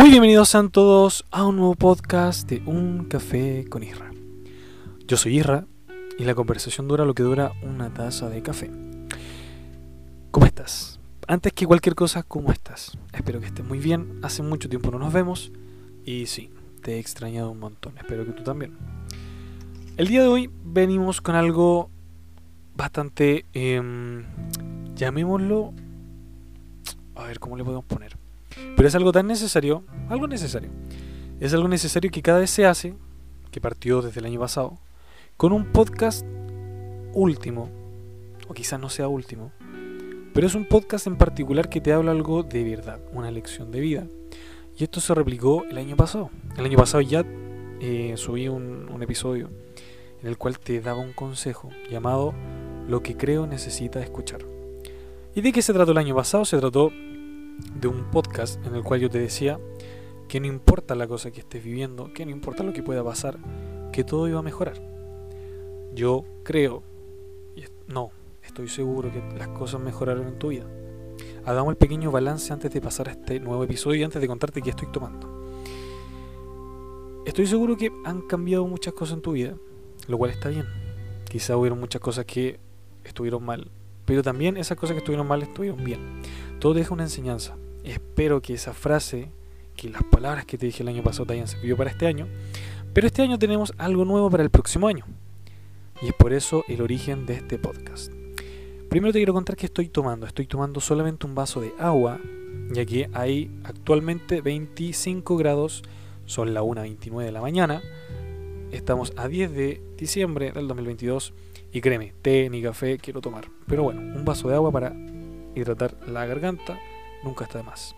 Muy bienvenidos a todos a un nuevo podcast de Un Café con Isra. Yo soy Isra y la conversación dura lo que dura una taza de café. ¿Cómo estás? Antes que cualquier cosa, ¿cómo estás? Espero que estés muy bien. Hace mucho tiempo no nos vemos y sí, te he extrañado un montón. Espero que tú también. El día de hoy venimos con algo bastante, em, llamémoslo, a ver cómo le podemos poner pero es algo tan necesario, algo necesario. Es algo necesario que cada vez se hace, que partió desde el año pasado, con un podcast último, o quizás no sea último, pero es un podcast en particular que te habla algo de verdad, una lección de vida. Y esto se replicó el año pasado. El año pasado ya eh, subí un, un episodio en el cual te daba un consejo llamado Lo que creo necesita escuchar. ¿Y de qué se trató el año pasado? Se trató de un podcast en el cual yo te decía que no importa la cosa que estés viviendo, que no importa lo que pueda pasar, que todo iba a mejorar. Yo creo, no, estoy seguro que las cosas mejoraron en tu vida. Hagamos el pequeño balance antes de pasar a este nuevo episodio y antes de contarte qué estoy tomando. Estoy seguro que han cambiado muchas cosas en tu vida, lo cual está bien. Quizá hubieron muchas cosas que estuvieron mal, pero también esas cosas que estuvieron mal estuvieron bien. Todo deja una enseñanza. Espero que esa frase, que las palabras que te dije el año pasado te hayan servido para este año. Pero este año tenemos algo nuevo para el próximo año. Y es por eso el origen de este podcast. Primero te quiero contar que estoy tomando. Estoy tomando solamente un vaso de agua, ya que hay actualmente 25 grados, son la 1.29 de la mañana. Estamos a 10 de diciembre del 2022 y créeme, té ni café quiero tomar. Pero bueno, un vaso de agua para hidratar la garganta nunca está de más.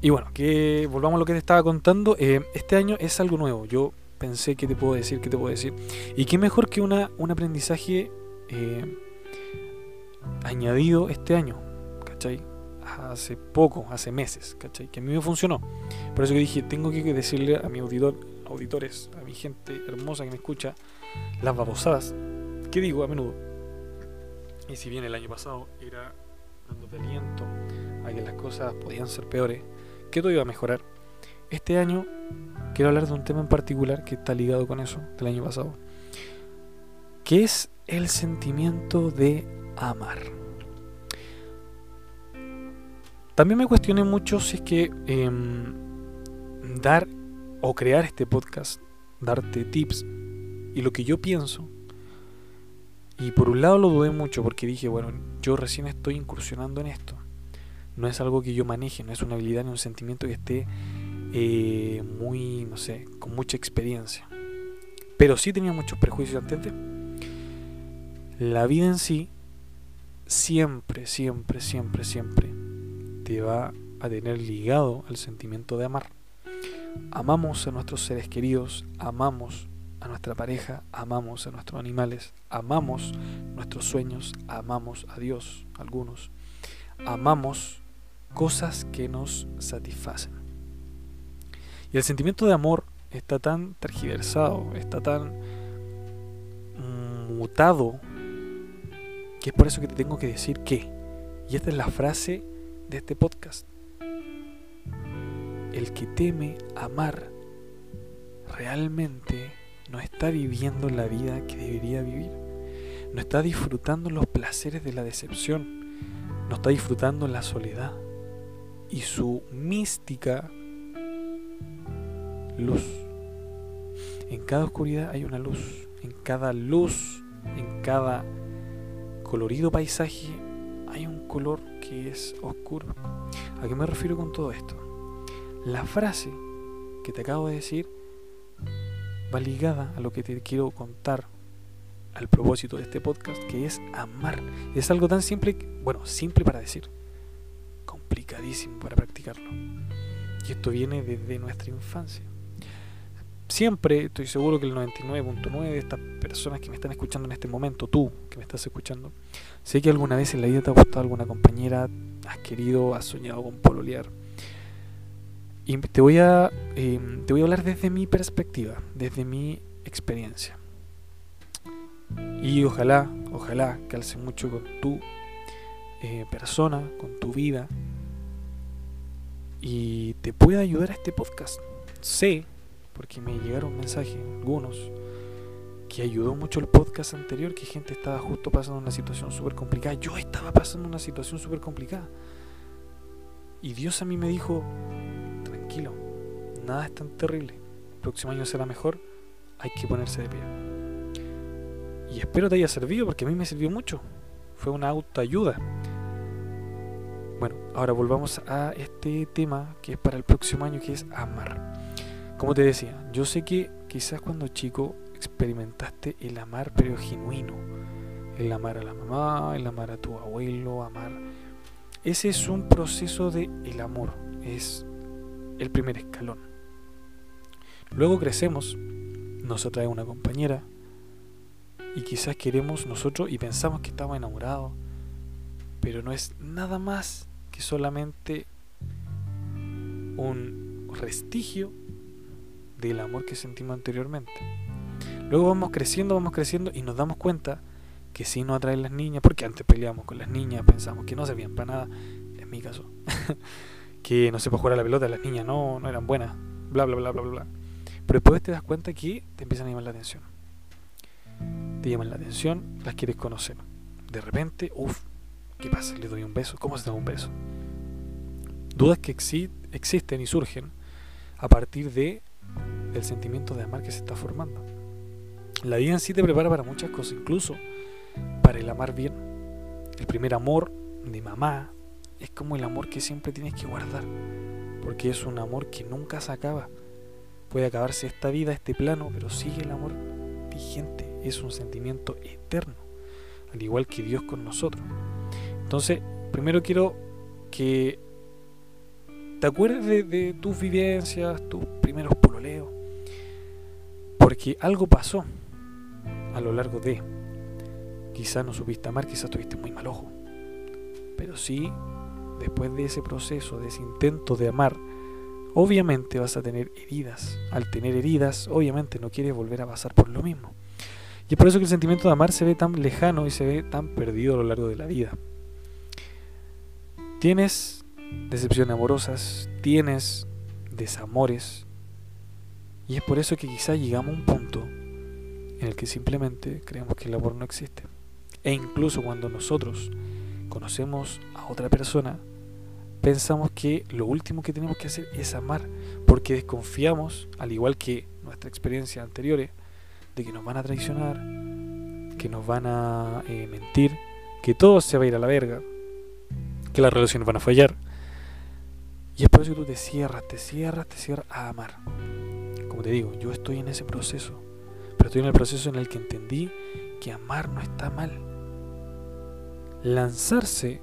Y bueno, que volvamos a lo que te estaba contando. Eh, este año es algo nuevo. Yo pensé que te puedo decir, qué te puedo decir. Y qué mejor que una, un aprendizaje eh, añadido este año, ¿cachai? Hace poco, hace meses, ¿cachai? Que a mí me funcionó. Por eso que dije, tengo que decirle a mi auditor, auditores, a mi gente hermosa que me escucha, las babosadas que digo a menudo. Y si bien el año pasado era dándote aliento a que las cosas podían ser peores, que todo iba a mejorar, este año quiero hablar de un tema en particular que está ligado con eso del año pasado, que es el sentimiento de amar. También me cuestioné mucho si es que em, dar o crear este podcast, darte tips y lo que yo pienso. Y por un lado lo dudé mucho porque dije, bueno, yo recién estoy incursionando en esto. No es algo que yo maneje, no es una habilidad ni un sentimiento que esté eh, muy, no sé, con mucha experiencia. Pero sí tenía muchos prejuicios antes. La vida en sí siempre, siempre, siempre, siempre te va a tener ligado al sentimiento de amar. Amamos a nuestros seres queridos, amamos a nuestra pareja, amamos a nuestros animales, amamos nuestros sueños, amamos a Dios, algunos, amamos cosas que nos satisfacen. Y el sentimiento de amor está tan tergiversado, está tan mutado, que es por eso que te tengo que decir que, y esta es la frase de este podcast, el que teme amar realmente no está viviendo la vida que debería vivir. No está disfrutando los placeres de la decepción. No está disfrutando la soledad y su mística luz. En cada oscuridad hay una luz. En cada luz, en cada colorido paisaje, hay un color que es oscuro. ¿A qué me refiero con todo esto? La frase que te acabo de decir va ligada a lo que te quiero contar al propósito de este podcast, que es amar. Es algo tan simple, bueno, simple para decir, complicadísimo para practicarlo. Y esto viene desde nuestra infancia. Siempre estoy seguro que el 99.9 de estas personas que me están escuchando en este momento, tú que me estás escuchando, sé que alguna vez en la vida te ha gustado alguna compañera, has querido, has soñado con pololear, y te voy a, em, te voy a hablar desde mi perspectiva, desde mi experiencia. Y ojalá, ojalá calce mucho con tu eh, persona, con tu vida. y te puede ayudar a este podcast. Sé, porque me llegaron mensajes, algunos, que ayudó mucho el podcast anterior, que gente estaba justo pasando una situación súper complicada. Yo estaba pasando una situación súper complicada. Y Dios a mí me dijo, tranquilo, nada es tan terrible. El próximo año será mejor, hay que ponerse de pie. Y espero te haya servido porque a mí me sirvió mucho. Fue una autoayuda. Bueno, ahora volvamos a este tema que es para el próximo año, que es amar. Como te decía, yo sé que quizás cuando chico experimentaste el amar, pero genuino. El amar a la mamá, el amar a tu abuelo, amar. Ese es un proceso de el amor, es el primer escalón. Luego crecemos, nos atrae una compañera y quizás queremos nosotros y pensamos que estamos enamorados, pero no es nada más que solamente un vestigio del amor que sentimos anteriormente. Luego vamos creciendo, vamos creciendo y nos damos cuenta que si nos atraen las niñas, porque antes peleamos con las niñas, pensamos que no servían para nada, en mi caso, que no se puede jugar a la pelota, las niñas no, no eran buenas, bla, bla, bla, bla, bla. Pero después te das cuenta que te empiezan a llamar la atención. Te llaman la atención, las quieres conocer. De repente, uff, ¿Qué pasa? ¿Le doy un beso? ¿Cómo se da un beso? Dudas que existen y surgen a partir de el sentimiento de amar que se está formando. La vida en sí te prepara para muchas cosas, incluso para el amar bien. El primer amor de mamá es como el amor que siempre tienes que guardar, porque es un amor que nunca se acaba. Puede acabarse esta vida, este plano, pero sigue el amor vigente, es un sentimiento eterno, al igual que Dios con nosotros. Entonces, primero quiero que te acuerdes de, tus vivencias, tus primeros pololeos, porque algo pasó a lo largo de. Quizás no supiste amar, quizás tuviste muy mal ojo, pero sí, después de ese proceso, de ese intento de amar, obviamente vas a tener heridas. Al tener heridas, obviamente no quieres volver a pasar por lo mismo. Y es por eso que el sentimiento de amar se ve tan lejano y se ve tan perdido a lo largo de la vida. Tienes decepciones amorosas, tienes desamores, y es por eso que quizá llegamos a un punto en el que simplemente creemos que el amor no existe. E incluso cuando nosotros conocemos a otra persona, pensamos que lo último que tenemos que hacer es amar, porque desconfiamos, al igual que nuestra experiencia anteriores, de que nos van a traicionar, que nos van a eh, mentir, que todo se va a ir a la verga, que las relaciones van a fallar. Y es por eso que tú te cierras, te cierras, te cierras a amar. Como te digo, yo estoy en ese proceso, pero estoy en el proceso en el que entendí que amar no está mal. Lanzarse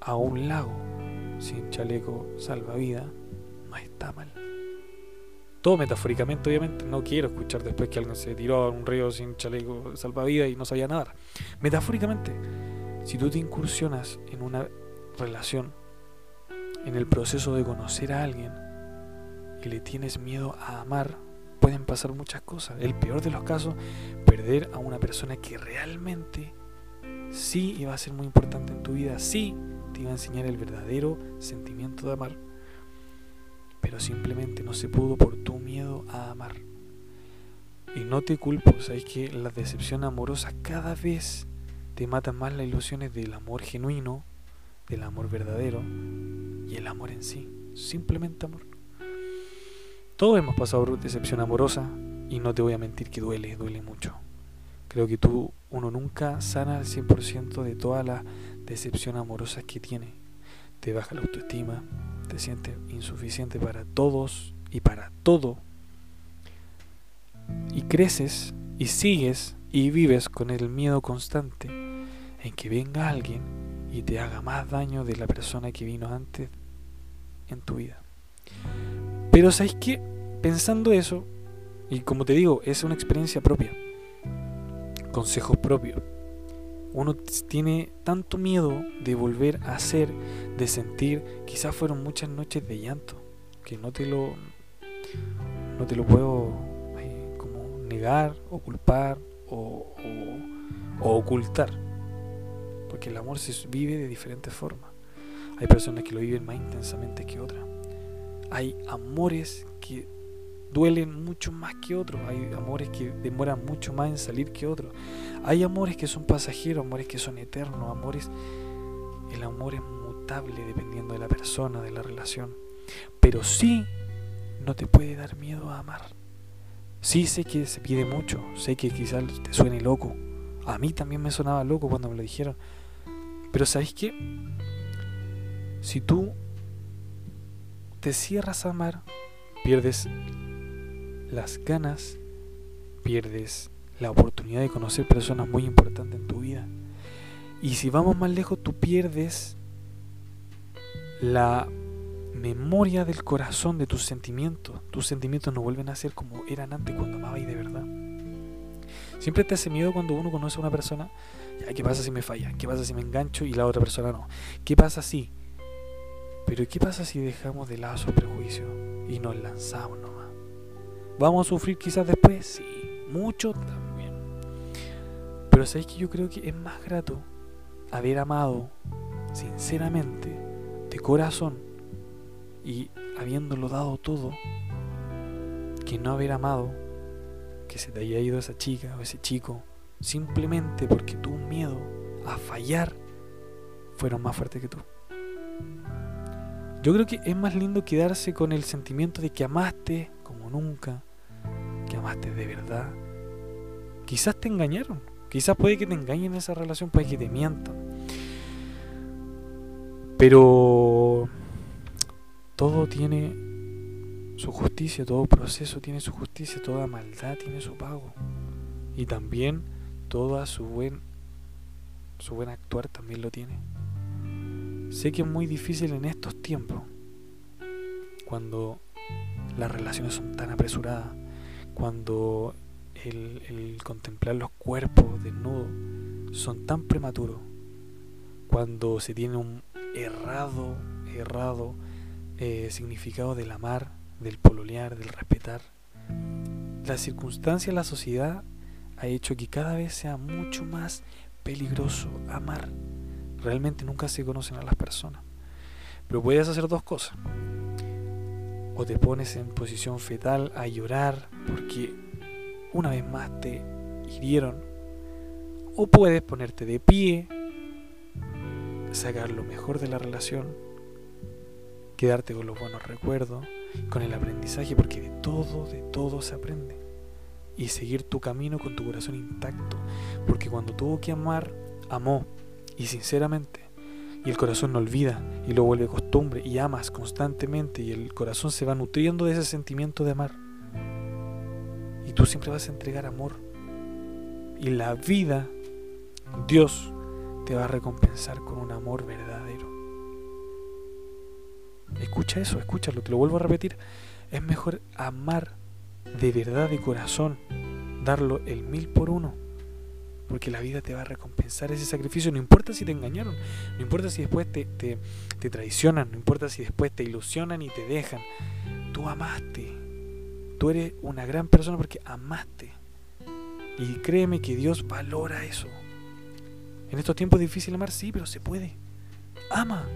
a un lago sin chaleco salvavidas no está mal. Todo metafóricamente, obviamente, no quiero escuchar después que alguien se tiró a un río sin chaleco salvavidas y no sabía nadar. Metafóricamente, si tú te incursionas en una relación, en el proceso de conocer a alguien y le tienes miedo a amar, pueden pasar muchas cosas. El peor de los casos, perder a una persona que realmente sí iba a ser muy importante en tu vida, sí te iba a enseñar el verdadero sentimiento de amar, pero simplemente no se pudo por tu miedo a amar. Y no te culpo, sabes que la decepción amorosa cada vez te matan más las ilusiones del amor genuino, del amor verdadero y el amor en sí, simplemente amor. Todos hemos pasado por decepción amorosa y no te voy a mentir que duele, duele mucho. Creo que tú, uno nunca sana al 100% de todas las decepción amorosas que tiene. Te baja la autoestima, te sientes insuficiente para todos y para todo. Y creces y sigues y vives con el miedo constante en que venga alguien y te haga más daño de la persona que vino antes en tu vida. Pero sabes que pensando eso, y como te digo, es una experiencia propia, consejos propios. Uno tiene tanto miedo de volver a ser, de sentir, quizás fueron muchas noches de llanto, que no te lo, no te lo puedo como negar o culpar o ocultar porque el amor se vive de diferentes formas. hay personas que lo viven más intensamente que otras. Hay amores que duelen mucho más que otros, hay amores que demoran mucho más en salir que otros. Hay amores que son pasajeros, amores que son eternos, amores el amor es mutable dependiendo de la persona, de la relación. Pero sí no te puede dar miedo a amar. Sí sé que se pide mucho, sé que quizás te suene loco. A mí también me sonaba loco cuando me lo dijeron. Pero ¿sabéis qué? Si tú te cierras a amar, pierdes las ganas, pierdes la oportunidad de conocer personas muy importantes en tu vida. Y si vamos más lejos, tú pierdes la memoria del corazón de tus sentimientos. Tus sentimientos no vuelven a ser como eran antes cuando amabas de verdad. Siempre te hace miedo cuando uno conoce a una persona. ¿Qué pasa si me falla? ¿Qué pasa si me engancho y la otra persona no? ¿Qué pasa si? Pero ¿qué pasa si dejamos de lado esos prejuicios y nos lanzamos? ¿Vamos a sufrir quizás después? Sí, mucho también. Pero sabéis que yo creo que es más grato haber amado sinceramente, de corazón, y habiéndolo dado todo, que no haber amado, que se te haya ido esa chica o ese chico, simplemente porque tu miedo a fallar fueron más fuertes que tú. Yo creo que es más lindo quedarse con el sentimiento de que amaste como nunca, que amaste de verdad. Quizás te engañaron, Quizás puede que te engañen en esa relación, puede que te mientan. Pero todo tiene su justicia, todo proceso tiene su justicia, toda maldad tiene su pago. Y también todo su buen su buen actuar también lo tiene. Sé que es muy difícil en estos tiempos, cuando las relaciones son tan apresuradas, cuando el, contemplar los cuerpos desnudos son tan prematuros cuando se tiene un errado, errado eh, significado del amar, del pololear, del respetar. La circunstancia, la sociedad ha hecho que cada vez sea mucho más peligroso amar. Realmente nunca se conocen a las personas. Pero puedes hacer dos cosas. O te pones en posición fetal a llorar porque una vez más te hirieron, o puedes ponerte de pie, sacar lo mejor de la relación, quedarte con los buenos recuerdos, con el aprendizaje, porque de todo, de todo se aprende. Y seguir tu camino con tu corazón intacto, porque cuando tuvo que amar, amó, y sinceramente, y el corazón no olvida y lo vuelve costumbre y amas constantemente y el corazón se va nutriendo de ese sentimiento de amar. Y tú siempre vas a entregar amor. Y la vida, Dios, te va a recompensar con un amor verdadero. Escucha eso, escúchalo, te lo vuelvo a repetir. Es mejor amar de verdad, de corazón, darlo el mil por uno. Porque la vida te va a recompensar ese sacrificio. No importa si te engañaron, no importa si después te, te, traicionan, no importa si después te ilusionan y te dejan. Tú amaste, Tú eres una gran persona porque amaste. Y créeme que Dios valora eso. En estos tiempos es difícil amar, sí, pero se puede. Ama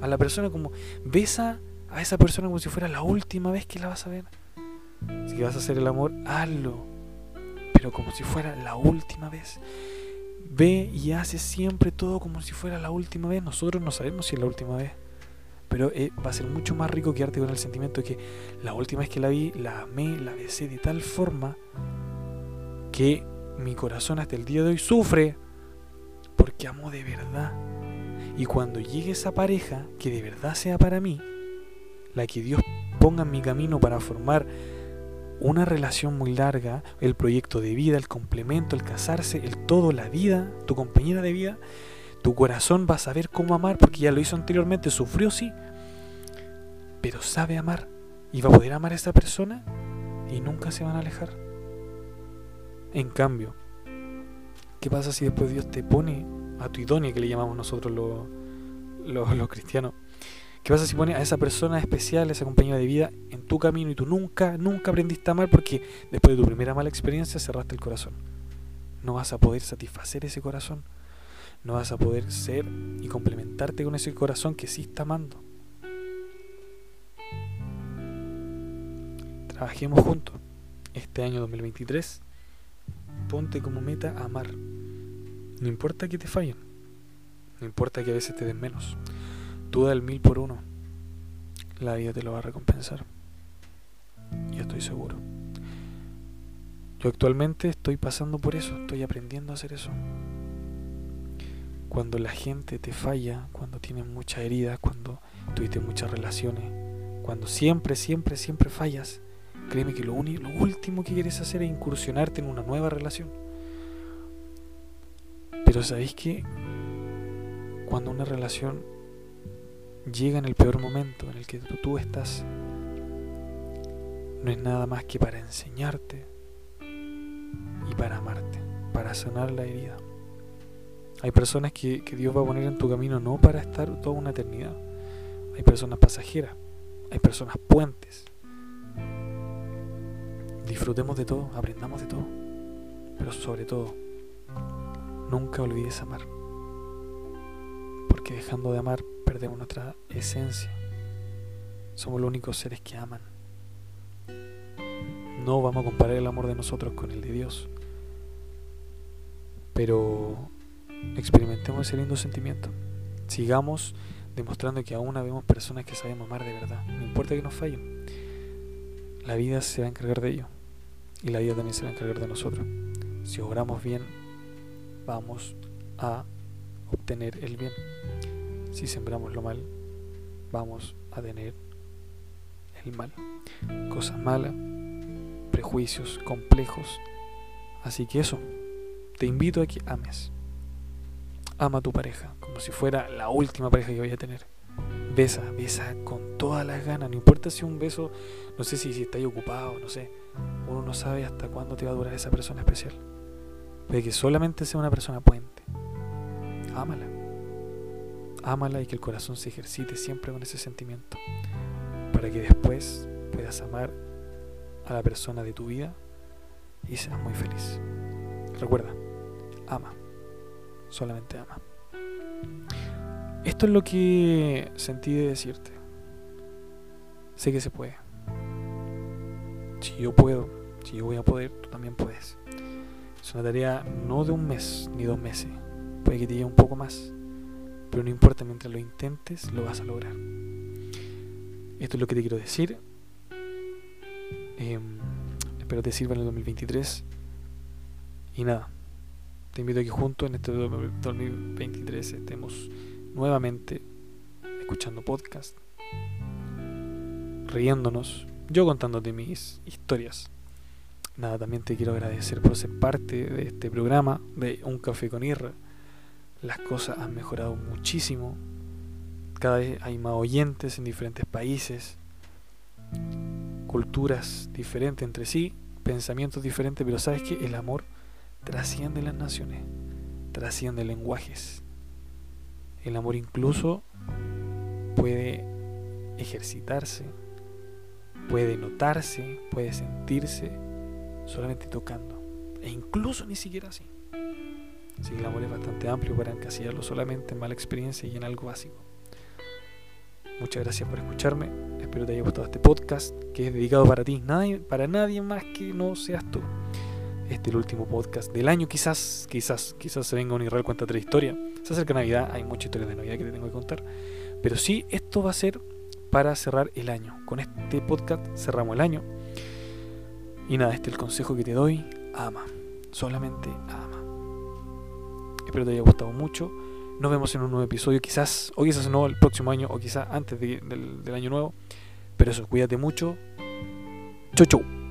a la persona como besa a esa persona como si fuera la última vez que la vas a ver. Si vas a hacer el amor, hazlo. Pero como si fuera la última vez. Ve y hace siempre todo como si fuera la última vez. Nosotros no sabemos si es la última vez pero eh, va a ser mucho más rico quedarte con el sentimiento que la última vez que la vi, la amé, la besé de tal forma que mi corazón hasta el día de hoy sufre porque amo de verdad. Y cuando llegue esa pareja que de verdad sea para mí, la que Dios ponga en mi camino para formar una relación muy larga, el proyecto de vida, el complemento, el casarse, el todo, la vida, tu compañera de vida, tu corazón va a saber cómo amar porque ya lo hizo anteriormente, sufrió sí, pero sabe amar y va a poder amar a esa persona y nunca se van a alejar. En cambio, ¿qué pasa si después Dios te pone a tu idónea, que le llamamos nosotros los, los, los cristianos? ¿Qué pasa si pone a esa persona especial, a esa compañera de vida, en tu camino y tú nunca, nunca aprendiste a amar porque después de tu primera mala experiencia cerraste el corazón? No vas a poder satisfacer ese corazón no vas a poder ser y complementarte con ese corazón que sí está amando. Trabajemos juntos. Este año 2023, ponte como meta amar. No importa que te fallen, no importa que a veces te den menos. Tú da el mil por uno. La vida te lo va a recompensar. Yo estoy seguro. Yo actualmente estoy pasando por eso, estoy aprendiendo a hacer eso. Cuando la gente te falla, cuando tienes muchas heridas, cuando tuviste muchas relaciones, cuando siempre, siempre, siempre fallas, créeme que lo, único, lo último que quieres hacer es incursionarte en una nueva relación. Pero sabéis que cuando una relación llega en el peor momento en el que tú, estás, no es nada más que para enseñarte y para amarte, para sanar la herida. Hay personas que, Dios va a poner en tu camino no para estar toda una eternidad. Hay personas pasajeras, hay personas puentes. Disfrutemos de todo, aprendamos de todo, pero sobre todo, nunca olvides amar. Porque dejando de amar perdemos nuestra esencia. Somos los únicos seres que aman. No vamos a comparar el amor de nosotros con el de Dios. Pero experimentemos ese lindo sentimiento. Sigamos demostrando que aún vemos personas que sabemos amar de verdad. No importa que nos fallen. La vida se va a encargar de ello. Y la vida también se va a encargar de nosotros. Si obramos bien, vamos a obtener el bien. Si sembramos lo mal, vamos a tener el mal. Cosas malas, prejuicios complejos. Así que eso, te invito a que ames ama a tu pareja, como si fuera la última pareja que vaya a tener. Besa, besa con todas las ganas, no importa si un beso, no sé si, si ahí ocupado, no sé, uno no sabe hasta cuándo te va a durar esa persona especial. Puede que solamente sea una persona puente. Ámala. Ámala y que el corazón se ejercite siempre con ese sentimiento. Para que después puedas amar a la persona de tu vida y seas muy feliz. Recuerda, ama solamente ama. Esto es lo que sentí de decirte. Sé que se puede. Si yo puedo, si yo voy a poder, tú también puedes. Es una tarea no de un mes ni dos meses. Puede que te lleve un poco más. Pero no importa, mientras lo intentes, lo vas a lograr. Esto es lo que te quiero decir. Em, espero te sirva en el 2023. Y nada, te invito a que juntos en este 2023 estemos nuevamente escuchando podcast, riéndonos, yo contándote mis historias. Nada, también te quiero agradecer por ser parte de este programa de Un Café con Irra. Las cosas han mejorado muchísimo. Cada vez hay más oyentes en diferentes países, culturas diferentes entre sí, pensamientos diferentes, pero sabes que el amor trasciende las naciones, trasciende lenguajes. El amor incluso puede ejercitarse, puede notarse, puede sentirse solamente tocando, e incluso ni siquiera así. Así el amor es bastante amplio para encasillarlo solamente en mala experiencia y en algo básico. Muchas gracias por escucharme. Espero te haya gustado este podcast que es dedicado para ti, para nadie más que no seas tú este el último podcast del año. Quizás, quizás, quizás se venga un Israel cuenta otra historia. Se acerca Navidad, hay muchas historias de Navidad que te tengo que contar. Pero sí, esto va a ser para cerrar el año. Con este podcast cerramos el año. Y nada, este es el consejo que te doy. Ama. Solamente ama. Espero te haya gustado mucho. Nos vemos en un nuevo episodio. Quizás, o quizás no el próximo año, o quizás antes del, del año nuevo. Pero eso, cuídate mucho. Chau, chau.